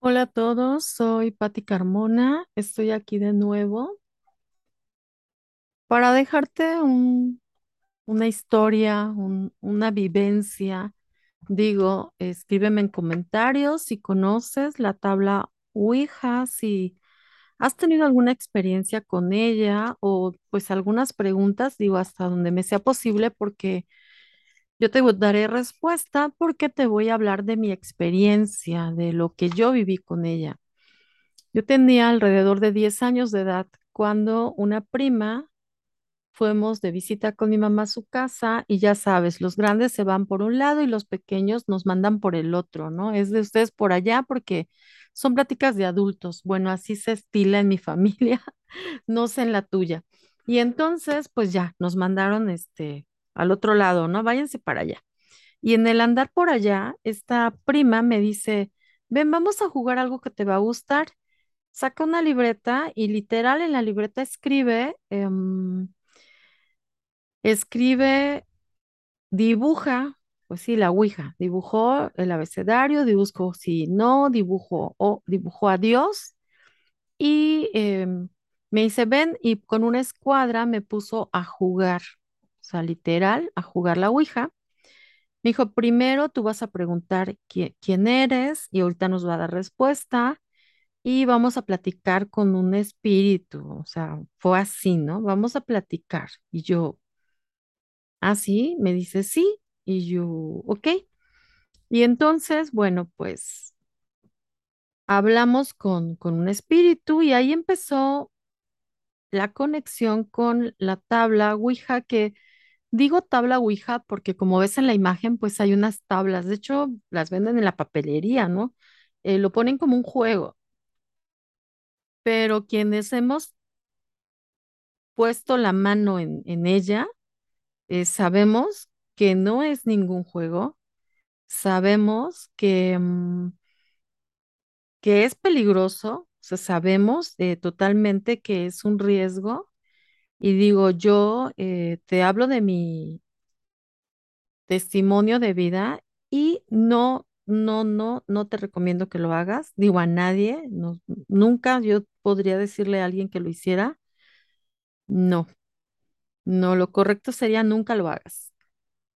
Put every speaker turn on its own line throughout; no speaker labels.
Hola a todos, soy Patti Carmona. Estoy aquí de nuevo para dejarte un- una historia, un- una vivencia. Digo, escríbeme en comentarios si conoces la tabla Ouija, si has tenido alguna experiencia con ella o pues algunas preguntas, digo, hasta donde me sea posible, porque yo te daré respuesta porque te voy a hablar de mi experiencia, de lo que yo viví con ella. Yo tenía alrededor de 10 años de edad cuando una prima fuimos de visita con mi mamá a su casa y ya sabes, los grandes se van por un lado y los pequeños nos mandan por el otro, ¿no? Es de ustedes por allá porque son pláticas de adultos. Bueno, así se estila en mi familia, no sé en la tuya. Y entonces, pues ya, nos mandaron este al otro lado, ¿no? Váyanse para allá. Y en el andar por allá, esta prima me dice, ven, vamos a jugar algo que te va a gustar saca una libreta y literal en la libreta escribe, em, escribe, dibuja, pues sí, la Ouija, dibujó el abecedario, dibujó si no, dibujó o dibujó a Dios y em, me dice, ven, y con una escuadra me puso a jugar, sea, literal, a jugar la Ouija. Me dijo, primero tú vas a preguntar qui- quién eres y ahorita nos va a dar respuesta. y vamos a platicar con un espíritu, o sea, fue así, ¿no? Vamos a platicar. Y yo, ¿ah, sí? Me dice, sí. Y yo, ok. Y entonces, bueno, pues hablamos con, con un espíritu y ahí empezó la conexión con la tabla Ouija, que digo tabla Ouija porque como ves en la imagen, pues hay unas tablas, de hecho, las venden en la papelería, ¿no? Eh, lo ponen como un juego, pero quienes hemos puesto la mano en, en ella, eh, sabemos que no es ningún juego, sabemos que, mm, que es peligroso, o sea, sabemos eh, totalmente que es un riesgo. Y digo, yo eh, te hablo de mi testimonio de vida y no, no, no, no te recomiendo que lo hagas. Digo a nadie, no, nunca yo podría decirle a alguien que lo hiciera. No, no, lo correcto sería nunca lo hagas.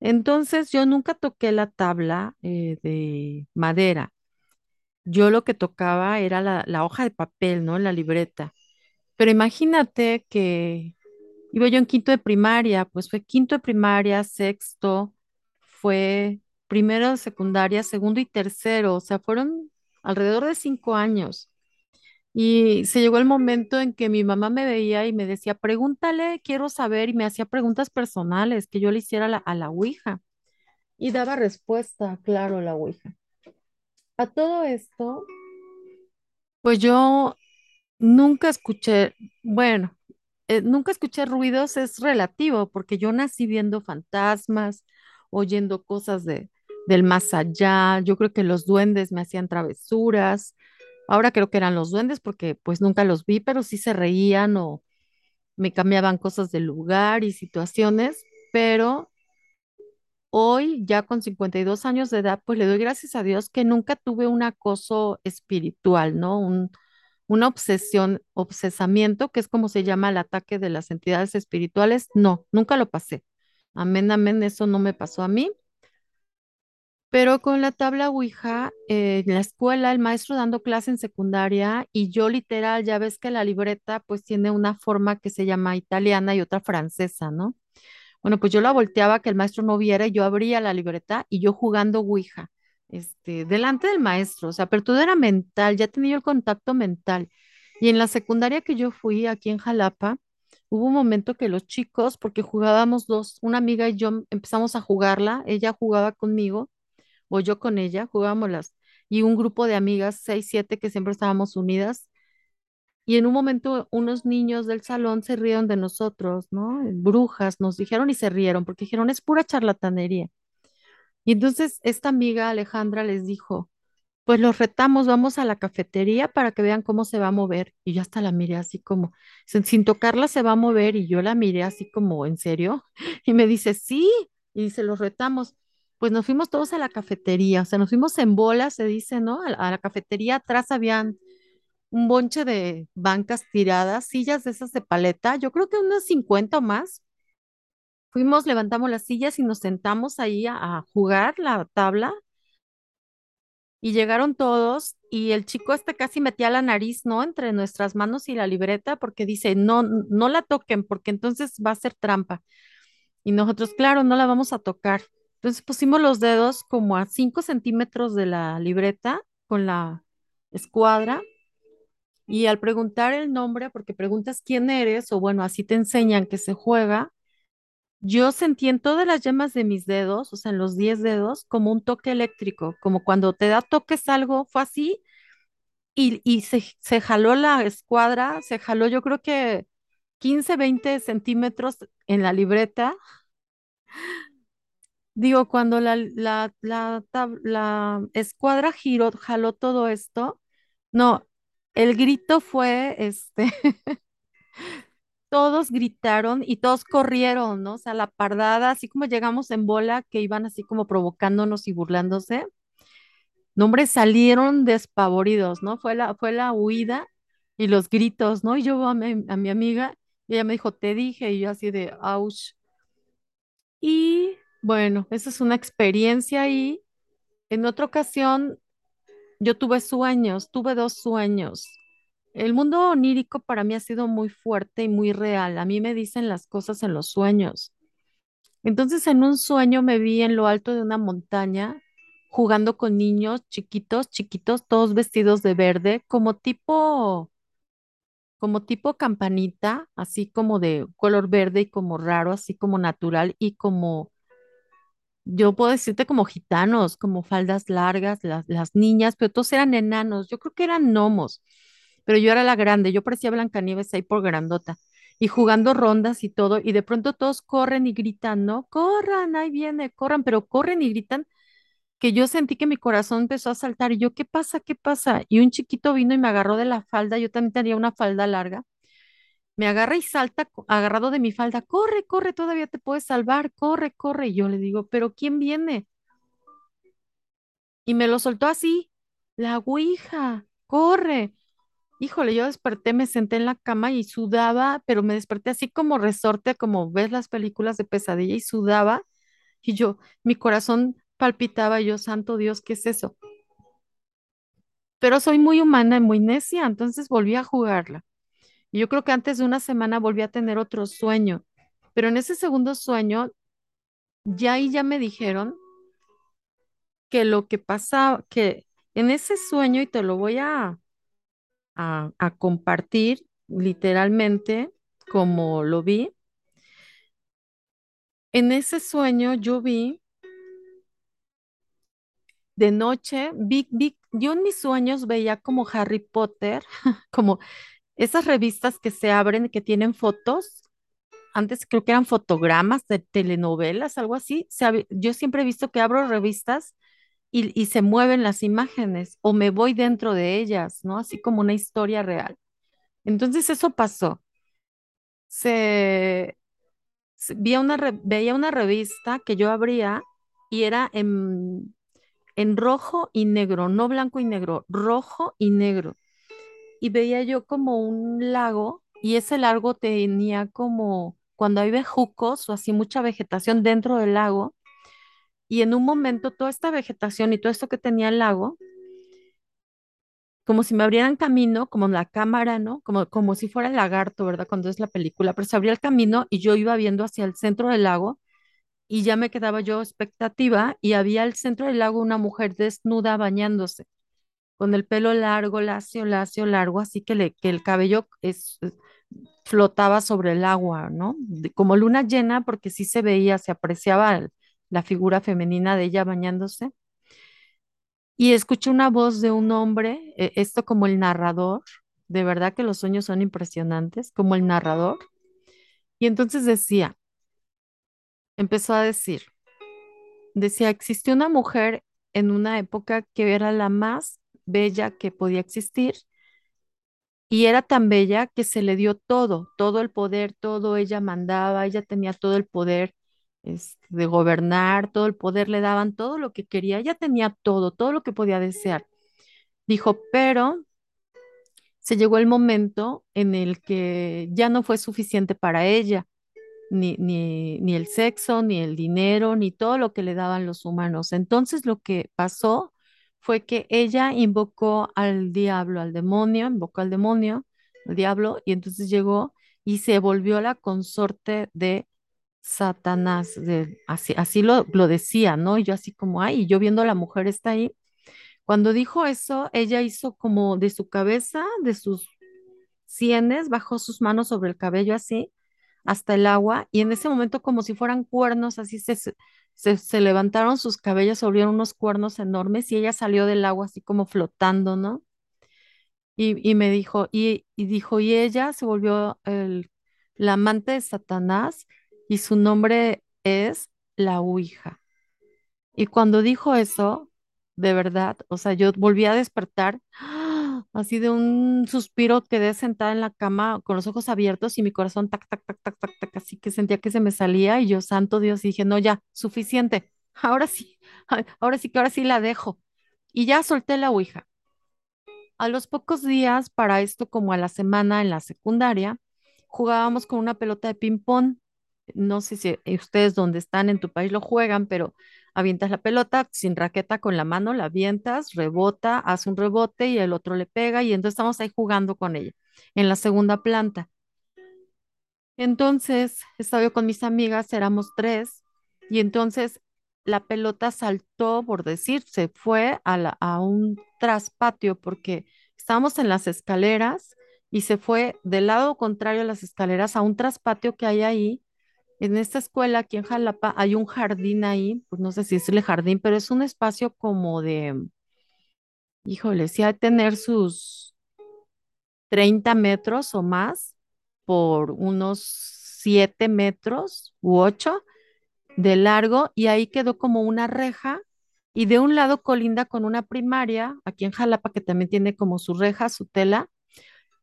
Entonces yo nunca toqué la tabla eh, de madera. Yo lo que tocaba era la, la hoja de papel, ¿no? La libreta. Pero imagínate que iba yo en quinto de primaria, pues fue quinto de primaria, sexto, fue primero de secundaria, segundo y tercero, o sea, fueron alrededor de cinco años. Y se llegó el momento en que mi mamá me veía y me decía, pregúntale, quiero saber, y me hacía preguntas personales que yo le hiciera a la, Ouija. Y daba respuesta, claro, la Ouija. A todo esto, pues yo nunca escuché, bueno, eh, nunca escuché ruidos, es relativo, porque yo nací viendo fantasmas, oyendo cosas de, del más allá. Yo creo que los duendes me hacían travesuras. Ahora creo que eran los duendes porque pues nunca los vi, pero sí se reían o me cambiaban cosas de lugar y situaciones, pero Hoy, ya con 52 años de edad, pues le doy gracias a Dios que nunca tuve un acoso espiritual, ¿no? Un, una obsesión, obsesamiento, que es como se llama el ataque de las entidades espirituales. No, nunca lo pasé. Amén, amén, eso no me pasó a mí. Pero con la tabla Ouija, eh, en la escuela, el maestro dando clase en secundaria y yo literal, ya ves que la libreta pues tiene una forma que se llama italiana y otra francesa, ¿no? Bueno, pues yo la volteaba que el maestro no viera y yo abría la libreta y yo jugando Ouija, este, delante del maestro, o sea, todo era mental, ya tenía el contacto mental. Y en la secundaria que yo fui aquí en Jalapa, hubo un momento que los chicos, porque jugábamos dos, una amiga y yo empezamos a jugarla, ella jugaba conmigo o yo con ella, jugábamos las, y un grupo de amigas, seis, siete, que siempre estábamos unidas y en un momento unos niños del salón se rieron de nosotros, ¿no? Brujas nos dijeron y se rieron porque dijeron, es pura charlatanería. Y entonces esta amiga Alejandra les dijo, pues los retamos, vamos a la cafetería para que vean cómo se va a mover. Y yo hasta la miré así como, sin, tocarla se va a mover y yo la miré así como, ¿en serio? Y me dice, sí, y dice, los retamos. Pues nos fuimos todos a la cafetería, o sea, nos fuimos en bola, se dice, ¿no? A, a la cafetería atrás habían un bonche de bancas tiradas, sillas de esas de paleta, yo creo que unas 50 o más. Fuimos, levantamos las sillas y nos sentamos ahí a, jugar la tabla y llegaron todos y el chico este casi metía la nariz, ¿no? Entre nuestras manos y la libreta porque dice, no, no la toquen porque entonces va a ser trampa. Y nosotros, claro, no la vamos a tocar. Entonces pusimos los dedos como a 5 centímetros de la libreta con la escuadra y al preguntar el nombre, porque preguntas quién eres, o bueno, así te enseñan que se juega, yo sentí en todas las yemas de mis dedos, o sea, en los 10 dedos, como un toque eléctrico, como cuando te da toques algo, fue así, y, y se, se jaló la escuadra, se jaló yo creo que 15 20 centímetros en la libreta. Digo, cuando la, la, la, la escuadra giró, jaló todo esto, no, el grito fue, este, todos gritaron y todos corrieron, ¿no? O sea, la pardada, así como llegamos en bola, que iban así como provocándonos y burlándose. No, hombre, salieron despavoridos, ¿no? Fue la, fue la huida y los gritos, ¿no? Y yo a mi, a mi amiga, y ella me dijo, te dije, y yo así de, ouch. Y bueno, esa es una experiencia y en otra ocasión yo tuve sueños, tuve dos sueños. El mundo onírico para mí ha sido muy fuerte y muy real. A mí me dicen las cosas en los sueños. Entonces, en un sueño me vi en lo alto de una montaña jugando con niños chiquitos, chiquitos, todos vestidos de verde, como tipo, como tipo campanita, así como de color verde y como raro, así como natural y como yo puedo decirte como gitanos, como faldas largas, las, las niñas, pero todos eran enanos, yo creo que eran gnomos, pero yo era la grande, yo parecía Blancanieves ahí por grandota, y jugando rondas y todo, y de pronto todos corren y gritan, ¿no? Corran, ahí viene, corran, pero corren y gritan, que yo sentí que mi corazón empezó a saltar, y yo, ¿qué pasa? ¿Qué pasa? Y un chiquito vino y me agarró de la falda, yo también tenía una falda larga, me agarra y salta agarrado de mi falda, corre, corre, todavía te puedes salvar, corre, corre. Y yo le digo, pero ¿quién viene? Y me lo soltó así, la ouija, corre. Híjole, yo desperté, me senté en la cama y sudaba, pero me desperté así como resorte, como ves las películas de pesadilla y sudaba. Y yo, mi corazón palpitaba, y yo, santo Dios, ¿qué es eso? Pero soy muy humana y muy necia, entonces volví a jugarla. Y yo creo que antes de una semana volví a tener otro sueño, pero en ese segundo sueño ya ahí ya me dijeron que lo que pasa, que en ese sueño, y te lo voy a, a, a compartir literalmente como lo vi, en ese sueño yo vi de noche, vi, vi, yo en mis sueños veía como Harry Potter, como esas revistas que se abren, que tienen fotos. Antes creo que eran fotogramas de telenovelas, algo así. Se yo siempre he visto que abro revistas y, se mueven las imágenes o me voy dentro de ellas, ¿no? Así como una historia real. Entonces eso pasó. Se, veía una, veía una revista que yo abría y era en, en rojo y negro, no blanco y negro, rojo y negro. Y veía yo como un lago y ese lago tenía como, cuando hay bejucos o así mucha vegetación dentro del lago, y en un momento toda esta vegetación y todo esto que tenía el lago, como si me abrieran camino, como la cámara, ¿no? Como, como si fuera el lagarto, ¿verdad? Cuando es la película, pero se abría el camino y yo iba viendo hacia el centro del lago y ya me quedaba yo expectativa y había al centro del lago una mujer desnuda bañándose, con el pelo largo, lacio, lacio, largo, así que, le, que el cabello es, es- flotaba sobre el agua, ¿no? Como luna llena, porque sí se veía, se apreciaba el- la figura femenina de ella bañándose. Y escuché una voz de un hombre, eh, esto como el narrador, de verdad que los sueños son impresionantes, como el narrador. Y entonces decía, empezó a decir, decía, existió una mujer en una época que era la más bella que podía existir y era tan bella que se le dio todo, todo el poder, todo ella mandaba, ella tenía todo el poder este, de gobernar, todo el poder le daban, todo lo que quería, ella tenía todo, todo lo que podía desear. Dijo, pero se llegó el momento en el que ya no fue suficiente para ella, ni, ni, ni el sexo, ni el dinero, ni todo lo que le daban los humanos. Entonces lo que pasó fue que ella invocó al diablo, al demonio, invocó al demonio, al diablo, y entonces llegó y se volvió la consorte de Satanás, de, así, así lo, lo decía, ¿no? Y yo así como, ay, y yo viendo a la mujer está ahí. Cuando dijo eso, ella hizo como de su cabeza, de sus sienes, bajó sus manos sobre el cabello así, hasta el agua, y en ese momento como si fueran cuernos, así se, se, se- levantaron sus cabellos, se volvieron unos cuernos enormes, y ella salió del agua así como flotando, ¿no? Y, y me dijo, y, y dijo, y ella se volvió el, la amante de Satanás, y su nombre es la Ouija. Y cuando dijo eso, de verdad, o sea, yo volví a despertar, ¡ah! así de un suspiro, quedé sentada en la cama con los ojos abiertos y mi corazón tac, tac, tac, tac, tac, tac, así que sentía que se me salía y yo, santo Dios, dije, no, ya, suficiente, ahora sí, ahora sí que ahora sí la dejo. Y ya solté la ouija. A los pocos días, para esto como a la semana en la secundaria, jugábamos con una pelota de ping-pong. No sé si eh, ustedes donde están en tu país lo juegan, pero avientas la pelota sin raqueta con la mano, la avientas, rebota, hace un rebote y el otro le pega y entonces estamos ahí jugando con ella en la segunda planta. Entonces, estaba yo con mis amigas, éramos tres, y entonces la pelota saltó, por decir, se fue a, a un traspatio porque estábamos en las escaleras y se fue del lado contrario a las escaleras a un traspatio que hay ahí. En esta escuela, aquí en Jalapa, hay un jardín ahí, pues no sé si decirle jardín, pero es un espacio como de, híjole, sí ha de tener sus 30 metros o más por unos 7 metros u 8 de largo y ahí quedó como una reja y de un lado colinda con una primaria, aquí en Jalapa que también tiene como su reja, su tela,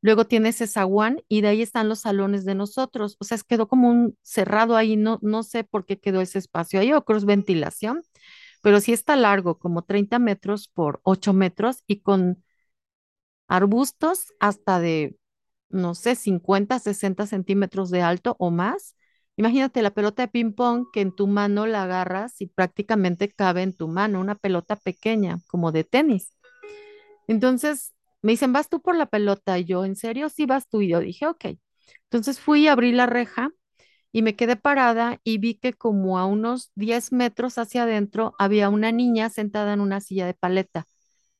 luego tiene ese zaguán y de ahí están los salones de nosotros, o sea, quedó como un cerrado ahí, no, no sé por qué quedó ese espacio ahí, o creo es ventilación, pero sí está largo, como 30 metros por 8 metros y con arbustos hasta de, no sé, 50, 60 centímetros de alto o más. Imagínate la pelota de ping pong que en tu mano la agarras y prácticamente cabe en tu mano, una pelota pequeña, como de tenis. Entonces me dicen, ¿vas tú por la pelota? Y yo, ¿en serio? Sí, vas tú. Y yo dije, ok. Entonces fui, abrí la reja y me quedé parada y vi que como a unos 10 metros hacia adentro había una niña sentada en una silla de paleta.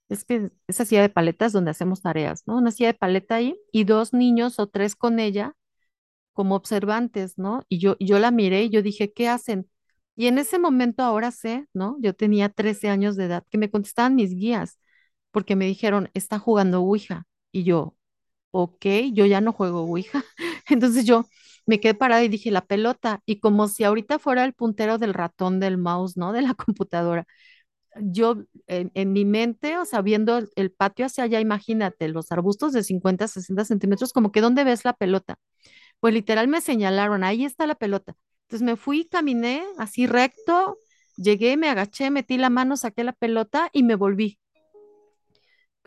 Es que esa silla de paletas donde hacemos tareas, ¿no? Una silla de paleta ahí y dos niños o tres con ella como observantes, ¿no? Y yo, yo la miré y yo dije, ¿qué hacen? Y en ese momento ahora sé, ¿no? Yo tenía 13 años de edad, que me contestaban mis guías, porque me dijeron, está jugando Ouija. Y yo, ok, yo ya no juego Ouija. Entonces yo me quedé parada y dije, la pelota. Y como si ahorita fuera el puntero del ratón del mouse, ¿no? De la computadora yo en, mi mente, o sea, viendo el, el patio hacia allá, imagínate, los arbustos de 50, 60 centímetros, como que ¿dónde ves la pelota? Pues literal me señalaron, ahí está la pelota. Entonces me fui, caminé así recto, llegué, me agaché, metí la mano, saqué la pelota y me volví.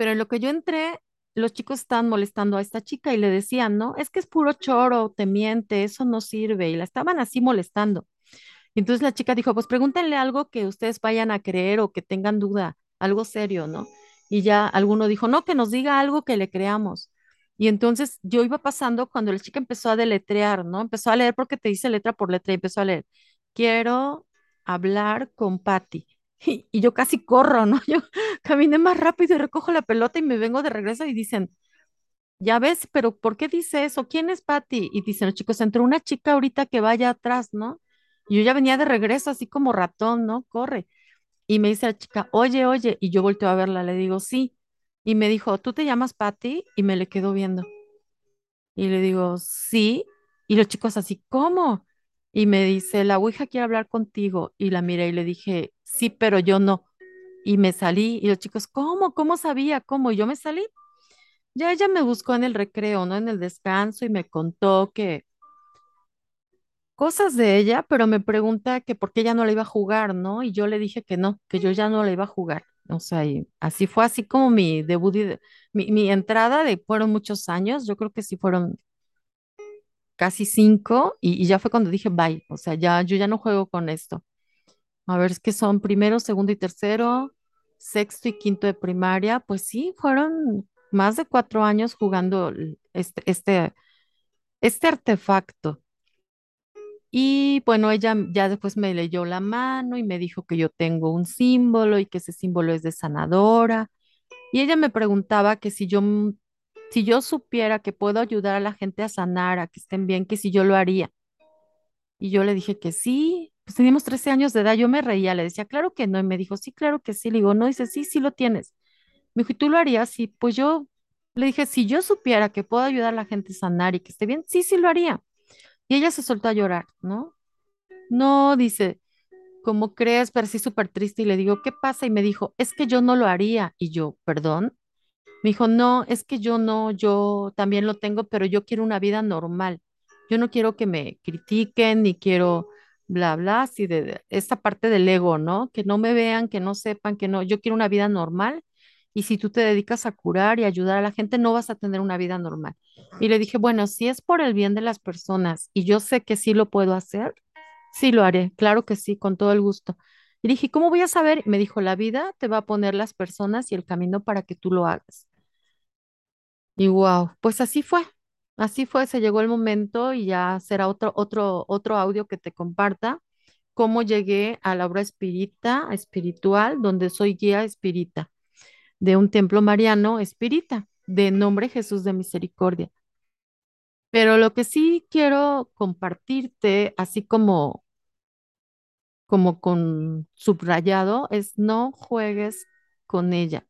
Pero en lo que yo entré, los chicos estaban molestando a esta chica y le decían, no, es que es puro choro, te miente, eso no sirve. Y la estaban así molestando. Y entonces la chica dijo, pues pregúntenle algo que ustedes vayan a creer o que tengan duda, algo serio, ¿no? Y ya alguno dijo, no, que nos diga algo que le creamos. Y entonces yo iba pasando cuando la chica empezó a deletrear, ¿no? Empezó a leer porque te dice letra por letra y empezó a leer, quiero hablar con Patty. Y, yo casi corro, ¿no? Yo caminé más rápido y recojo la pelota y me vengo de regreso y dicen, ya ves, pero ¿por qué dice eso? ¿Quién es Patty? Y dicen los chicos, entró una chica ahorita que vaya atrás, ¿no? Y yo ya venía de regreso, así como ratón, ¿no? Corre. Y me dice la chica, oye, oye, y yo volteo a verla, le digo, sí. Y me dijo, ¿tú te llamas Patty? Y me le quedo viendo. Y le digo, sí. Y los chicos así, ¿cómo? Y me dice, la Ouija quiere hablar contigo. Y la miré y le dije, sí, pero yo no. Y me salí. Y los chicos, ¿cómo? ¿Cómo sabía? ¿Cómo? Y yo me salí. Ya ella me buscó en el recreo, ¿no? En el descanso y me contó que cosas de ella, pero me pregunta que por qué ella no la iba a jugar, ¿no? Y yo le dije que no, que yo ya no la iba a jugar. O sea, y así fue así como mi debut, de- mi, mi entrada de, fueron muchos años, yo creo que sí fueron casi cinco, y, y ya fue cuando dije, bye, o sea, ya, yo ya no juego con esto. A ver, es que son primero, segundo y tercero, sexto y quinto de primaria, pues sí, fueron más de cuatro años jugando este, este, este artefacto. Y bueno, ella ya después me leyó la mano y me dijo que yo tengo un símbolo y que ese símbolo es de sanadora. Y ella me preguntaba que si yo, si yo supiera que puedo ayudar a la gente a sanar, a que estén bien, que si yo lo haría. Y yo le dije que sí, pues teníamos 13 años de edad, yo me reía, le decía, claro que no, y me dijo, sí, claro que sí, le digo, no, dice, sí, sí lo tienes. Me dijo, ¿y tú lo harías? Sí, pues yo le dije, si yo supiera que puedo ayudar a la gente a sanar y que esté bien, sí, sí lo haría. Y ella se soltó a llorar, ¿no? No, dice, ¿cómo crees? Pero sí súper triste y le digo, ¿qué pasa? Y me dijo, es que yo no lo haría. Y yo, perdón. Me dijo, no, es que yo no, yo también lo tengo, pero yo quiero una vida normal. Yo no quiero que me critiquen, ni quiero bla, bla, así de esta parte del ego, ¿no? Que no me vean, que no sepan, que no, yo quiero una vida normal. Y si tú te dedicas a curar y ayudar a la gente, no vas a tener una vida normal. Y le dije, bueno, si es por el bien de las personas y yo sé que sí lo puedo hacer, sí lo haré, claro que sí, con todo el gusto. Y dije, ¿cómo voy a saber? Me dijo, la vida te va a poner las personas y el camino para que tú lo hagas. Y wow, pues así fue. Así fue, se llegó el momento y ya será otro, otro, otro audio que te comparta cómo llegué a la obra espírita, espiritual, donde soy guía espírita de un templo mariano espírita de nombre Jesús de Misericordia. Pero lo que sí quiero compartirte, así como, como con subrayado, es no juegues con ella.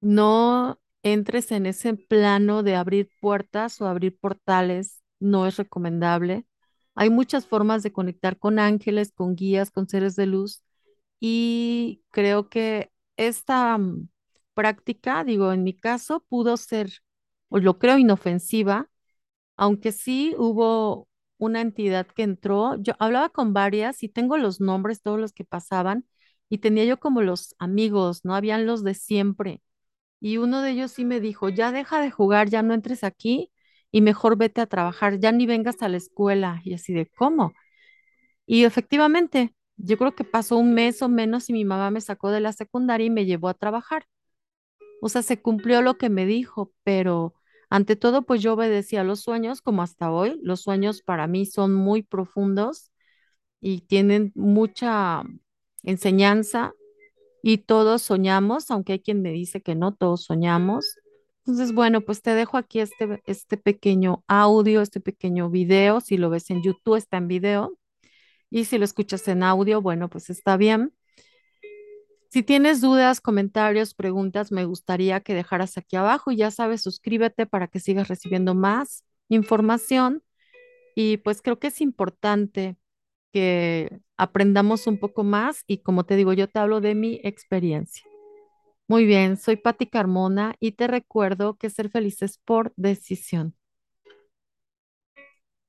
No entres en ese plano de abrir puertas o abrir portales, no es recomendable. Hay muchas formas de conectar con ángeles, con guías, con seres de luz y creo que esta mm, práctica, digo, en mi caso, pudo ser, o lo creo, inofensiva, aunque sí hubo una entidad que entró. Yo hablaba con varias y tengo los nombres, todos los que pasaban, y tenía yo como los amigos, ¿no? Habían los de siempre y uno de ellos sí me dijo, ya deja de jugar, ya no entres aquí y mejor vete a trabajar, ya ni vengas a la escuela. Y así de, ¿cómo? Y efectivamente, yo creo que pasó un mes o menos y mi mamá me sacó de la secundaria y me llevó a trabajar. O sea, se cumplió lo que me dijo, pero ante todo, pues yo obedecía los sueños, como hasta hoy. Los sueños para mí son muy profundos y tienen mucha enseñanza y todos soñamos, aunque hay quien me dice que no, todos soñamos. Entonces, bueno, pues te dejo aquí este, este pequeño audio, este pequeño video. Si lo ves en YouTube, está en video. Y si lo escuchas en audio, bueno, pues está bien. Si tienes dudas, comentarios, preguntas, me gustaría que dejaras aquí abajo. Y ya sabes, suscríbete para que sigas recibiendo más información. Y pues creo que es importante que aprendamos un poco más. Y como te digo, yo te hablo de mi experiencia. Muy bien, soy Patti Carmona y te recuerdo que ser feliz es por decisión.